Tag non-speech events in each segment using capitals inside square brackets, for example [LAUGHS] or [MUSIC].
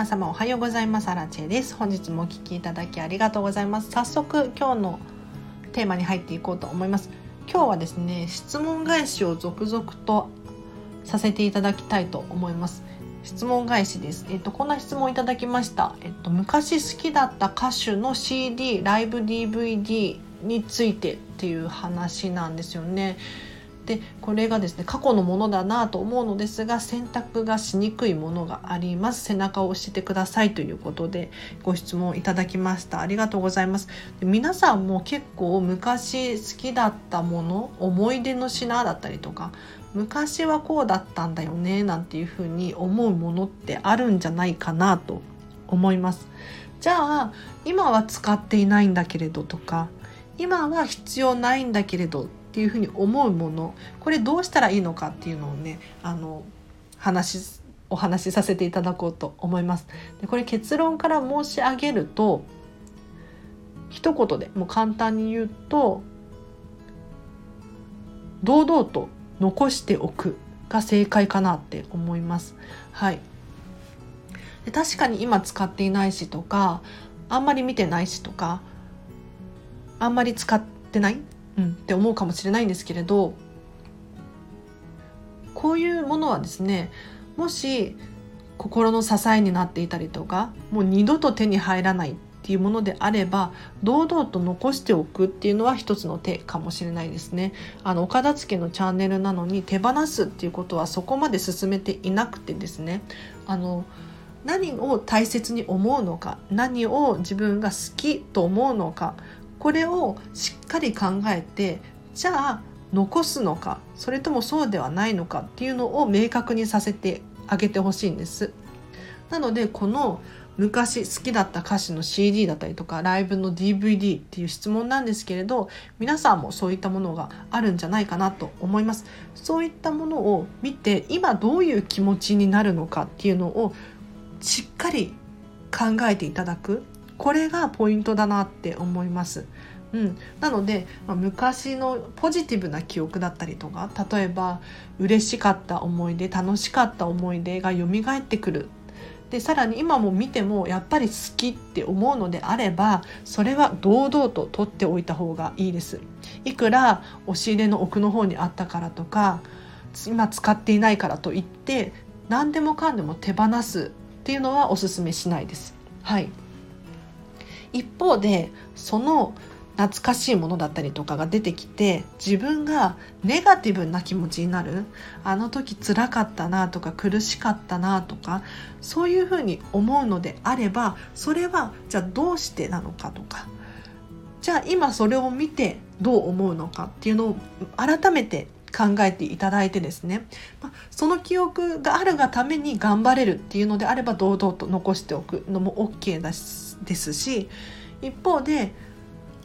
皆様おはようございますアラチェです本日もお聞きいただきありがとうございます早速今日のテーマに入っていこうと思います今日はですね質問返しを続々とさせていただきたいと思います質問返しです。えっと、こんな質問いただきました。えっと、昔好きだった歌手の CD、ライブ DVD についてっていう話なんですよね。でこれがですね過去のものだなと思うのですが選択がしにくいものがあります。背中を押してくださいということでご質問いただきました。ありがとうございます。で皆さんも結構昔好きだったもの思い出の品だったりとか昔はこうだったんだよねなんていうふうに思うものってあるんじゃないかなと思います。じゃあ今は使っていないんだけれどとか今は必要ないんだけれどっっていうふうに思うものこれどうしたらいいのかっていうのをねあの話お話しさせていただこうと思います。でこれ結論から申し上げると一言でもう簡単に言うと堂々と残しておくが正解かなって思います。はい、で確かに今使っていないしとかあんまり見てないしとかあんまり使ってないうん、って思うかもしれないんですけれどこういうものはですねもし心の支えになっていたりとかもう二度と手に入らないっていうものであれば堂々と残しておくっていうのは一つの手かもしれないですね。あの岡田付のチャンネルなのに手放すっていうことはそこまで進めていなくてですねあの何を大切に思うのか何を自分が好きと思うのかこれをしっかり考えてじゃあ残すのかそれともそうではないのかっていうのを明確にさせてあげてほしいんです。なのでこの昔好きだった歌詞の CD だったりとかライブの DVD っていう質問なんですけれど皆さんもそういったものがあるんじゃないかなと思いますそういったものを見て今どういう気持ちになるのかっていうのをしっかり考えていただくこれがポイントだなって思います。うん、なので、まあ、昔のポジティブな記憶だったりとか例えば嬉しかった思い出楽しかった思い出が蘇ってくる。でさらに今も見てもやっぱり好きって思うのであればそれは堂々と取っておいた方がいいです。いくら押し入れの奥の方にあったからとか今使っていないからといって何でもかんでも手放すっていうのはおすすめしないです。はい。一方でその懐かしいものだったりとかが出てきて自分がネガティブな気持ちになる。あの時辛かったなとか苦しかったなとかそういうふうに思うのであればそれはじゃあどうしてなのかとか。じゃあ今それを見てどう思うのかっていうのを改めて考えていただいてですね、その記憶があるがために頑張れるっていうのであれば堂々と残しておくのも OK だしですし一方で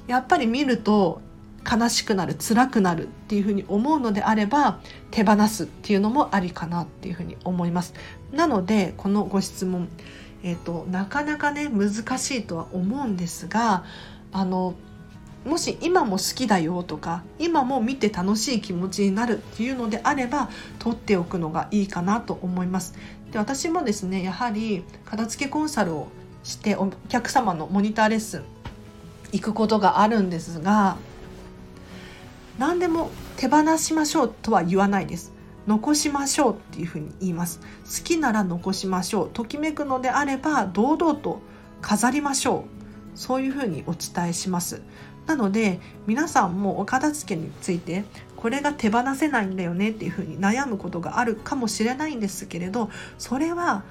やっぱり見ると悲しくなる辛くなるっていうふうに思うのであれば手放すっていうのもありかなっていうふうに思います。なのでこのご質問、えーと、なかなかね難しいとは思うんですがあのもし今も好きだよとか今も見て楽しい気持ちになるっていうのであれば取っておくのがいいかなと思います。で私もですねやはり片付けコンサルをしてお客様のモニターレッスン行くことがあるんですが何でも手放しましょうとは言わないです。残しましょうっていうふうに言います。好きなら残しましょう。ときめくのであれば堂々と飾りましょう。そういうふうにお伝えします。なので皆さんもお片付けについてこれが手放せないんだよねっていうふうに悩むことがあるかもしれないんですけれどそれは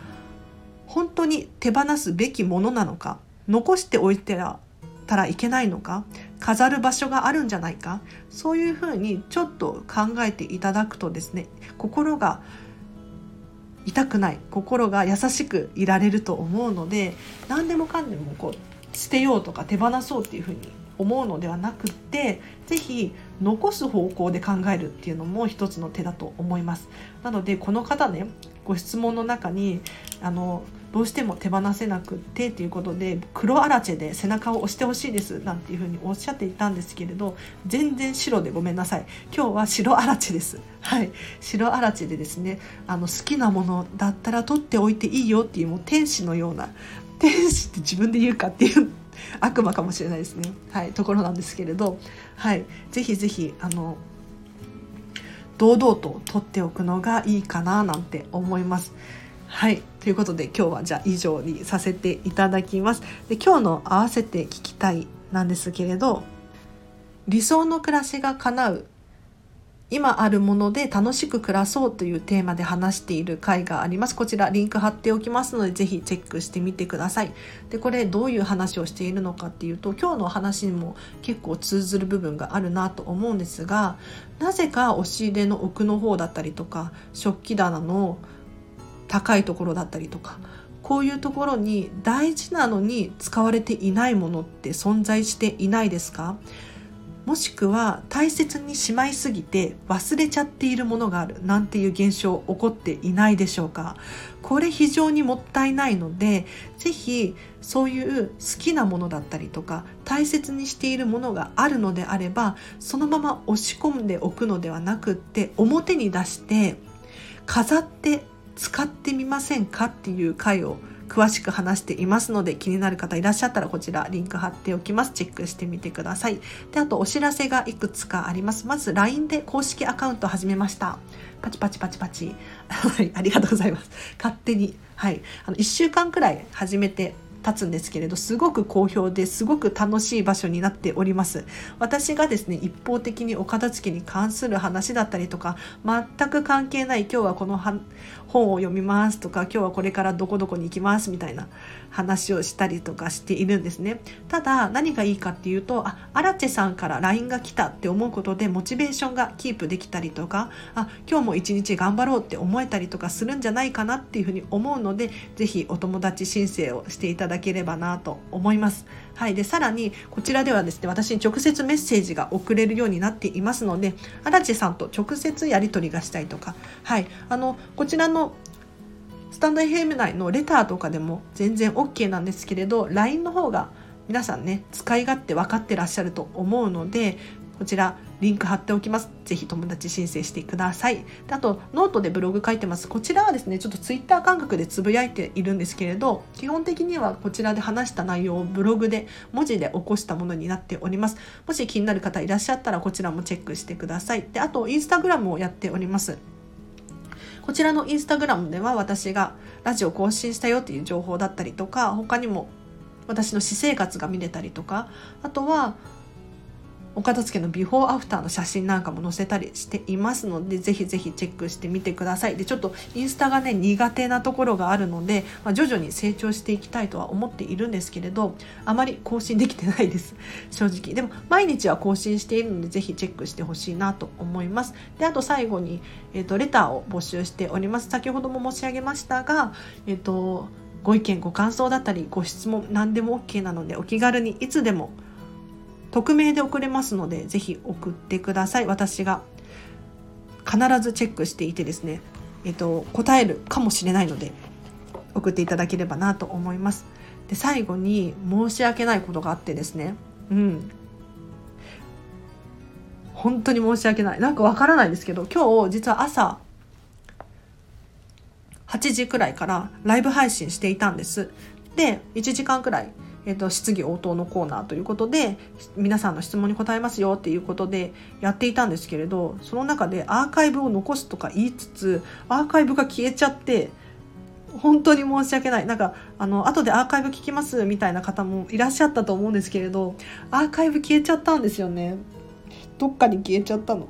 本当に手放すべきものなのか残しておいてたらいけないのか飾る場所があるんじゃないかそういうふうにちょっと考えていただくとですね心が痛くない心が優しくいられると思うので何でもかんでもこう捨てようとか手放そうっていうふうに思うのではなくって是非残す方向で考えるっていうのも一つの手だと思います。なのでこの方ねご質問の中にあのどうしても手放せなくってということで黒アラチェで背中を押してほしいですなんていうふうにおっしゃっていたんですけれど全然白でごめんなさい。今日は白アラチェです。はい。白アラチェでですねあの好きなものだったら取っておいていいよっていうもう天使のような天使って自分で言うかっていう悪魔かもしれないですね、はい、ところなんですけれど、はい、ぜひぜひあの堂々と取っておくのがいいかななんて思います。はいということで今日はじゃあ以上にさせていただきます。で今日の合わせて聞きたいなんですけれど理想の暮らしが叶う今あるもので楽しく暮らそうというテーマで話している回があります。こちらリンク貼っておきますのでぜひチェックしてみてください。で、これどういう話をしているのかっていうと今日の話にも結構通ずる部分があるなと思うんですがなぜか押し入れの奥の方だったりとか食器棚の高いところだったりとかこういうところに大事なのに使われていないものって存在していないですか？もしくは大切にしまいすぎて忘れちゃっているものがあるなんていう現象起こっていないでしょうか。これ非常にもったいないので是非そういう好きなものだったりとか大切にしているものがあるのであればそのまま押し込んでおくのではなくって表に出して飾って使ってみませんかっていう回を詳しく話していますので気になる方いらっしゃったらこちらリンク貼っておきます。チェックしてみてください。で、あとお知らせがいくつかあります。まず LINE で公式アカウント始めました。パチパチパチパチ。[LAUGHS] はい、ありがとうございます。勝手に。はい。あの、1週間くらい始めてつんですけれどすごく好評ですごく楽しい場所になっております。私がですね一方的にお片付けに関する話だったりとか全く関係ない今日はこの本を読みますとか今日はこれからどこどこに行きますみたいな話をしたりとかしているんですね。ただ何がいいかっていうとあアラチェさんから LINE が来たって思うことでモチベーションがキープできたりとかあ今日も一日頑張ろうって思えたりとかするんじゃないかなっていうふうに思うので是非お友達申請をしていただだければなと思います。はい、でさらにこちらではですね私に直接メッセージが送れるようになっていますので荒地さんと直接やり取りがしたいとか、はい、あのこちらのスタンド FM 内のレターとかでも全然 OK なんですけれど LINE の方が皆さんね使い勝手分かってらっしゃると思うのでこちらリンク貼っておきます。ぜひ友達申請してください。であと、ノートでブログ書いてます。こちらはですね、ちょっとツイッター感覚でつぶやいているんですけれど、基本的にはこちらで話した内容をブログで文字で起こしたものになっております。もし気になる方いらっしゃったらこちらもチェックしてください。で、あと、インスタグラムをやっております。こちらのインスタグラムでは私がラジオ更新したよっていう情報だったりとか、他にも私の私生活が見れたりとか、あとはお片付けのビフォーアフターの写真なんかも載せたりしていますのでぜひぜひチェックしてみてください。でちょっとインスタがね苦手なところがあるので、まあ、徐々に成長していきたいとは思っているんですけれどあまり更新できてないです。[LAUGHS] 正直。でも毎日は更新しているのでぜひチェックしてほしいなと思います。であと最後に、えーと、レターを募集しております。先ほども申し上げましたがえっ、ー、とご意見ご感想だったりご質問何でも OK なのでお気軽にいつでも匿名で送れますので、ぜひ送ってください。私が必ずチェックしていてですね、えっと、答えるかもしれないので、送っていただければなと思います。で、最後に申し訳ないことがあってですね、うん。本当に申し訳ない。なんかわからないですけど、今日実は朝8時くらいからライブ配信していたんです。で、1時間くらいえーと、質疑応答のコーナーということで皆さんの質問に答えますよっていうことでやっていたんですけれどその中でアーカイブを残すとか言いつつアーカイブが消えちゃって本当に申し訳ない。なんかあの後でアーカイブ聞きますみたいな方もいらっしゃったと思うんですけれどアーカイブ消えちゃったんですよね。どっかに消えちゃったの？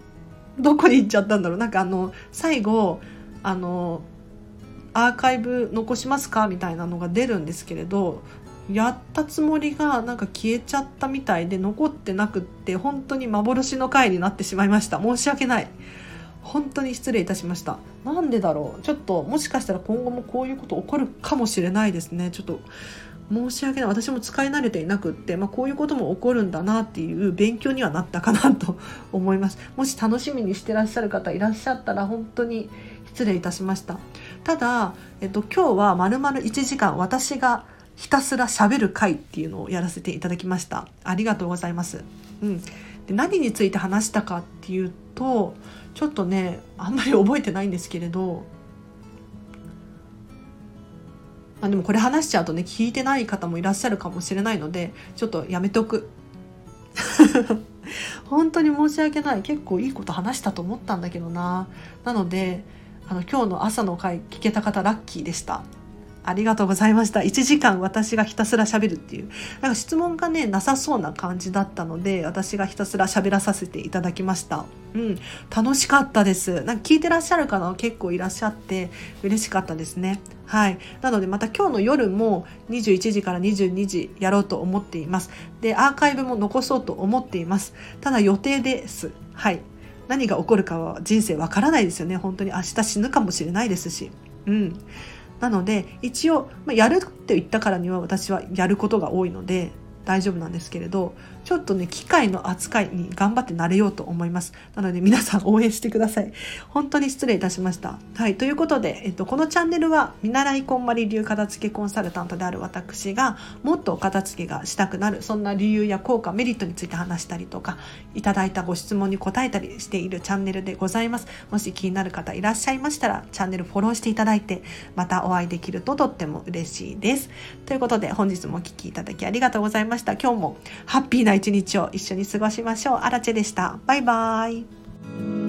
どこに行っちゃったんだろう？なんかあの最後あのアーカイブ残しますか？みたいなのが出るんですけれどやったつもりがなんか消えちゃったみたいで残ってなくって本当に幻の回になってしまいました。申し訳ない。本当に失礼いたしました。なんでだろう。ちょっともしかしたら今後もこういうこと起こるかもしれないですね。ちょっと申し訳ない。私も使い慣れていなくって、まあ、こういうことも起こるんだなっていう勉強にはなったかなと [LAUGHS] 思います。もし楽しみにしてらっしゃる方いらっしゃったら本当に失礼いたしました。ただ、えっと、今日はまるまる1時間私がひたすら喋る回っていうのをやらせていただきました。ありがとうございます、うん、で何について話したかっていうとちょっとねあんまり覚えてないんですけれどまあ、でもこれ話しちゃうとね聞いてない方もいらっしゃるかもしれないのでちょっとやめとく。[LAUGHS] 本当に申し訳ない。結構いいこと話したと思ったんだけどな。なのであの今日の朝の回聞けた方ラッキーでした。ありがとうございました。1時間私がひたすら喋るっていう。なんか質問がね、なさそうな感じだったので、私がひたすら喋らさせていただきました。うん。楽しかったです。なんか聞いてらっしゃる方結構いらっしゃって嬉しかったですね。はい。なのでまた今日の夜も21時から22時やろうと思っています。で、アーカイブも残そうと思っています。ただ予定です。はい。何が起こるかは人生わからないですよね。本当に明日死ぬかもしれないですし。うん。なので一応、まあ、やるって言ったからには私はやることが多いので大丈夫なんですけれどちょっとね機械の扱いに頑張って慣れようと思います。なので皆さん応援してください。本当に失礼いたしました。はいということで、えっと、このチャンネルは見習いこんまり流片付けコンサルタントである私がもっと片付けがしたくなるそんな理由や効果メリットについて話したりとかいただいたご質問に答えたりしているチャンネルでございます。もし気になる方いらっしゃいましたらチャンネルフォローしていただいてまたお会いできるととっても嬉しいです。ということで本日もお聴きいただきありがとうございました。今日もハッピーな一日を一緒に過ごしましょう。アラチェでした。バイバーイ。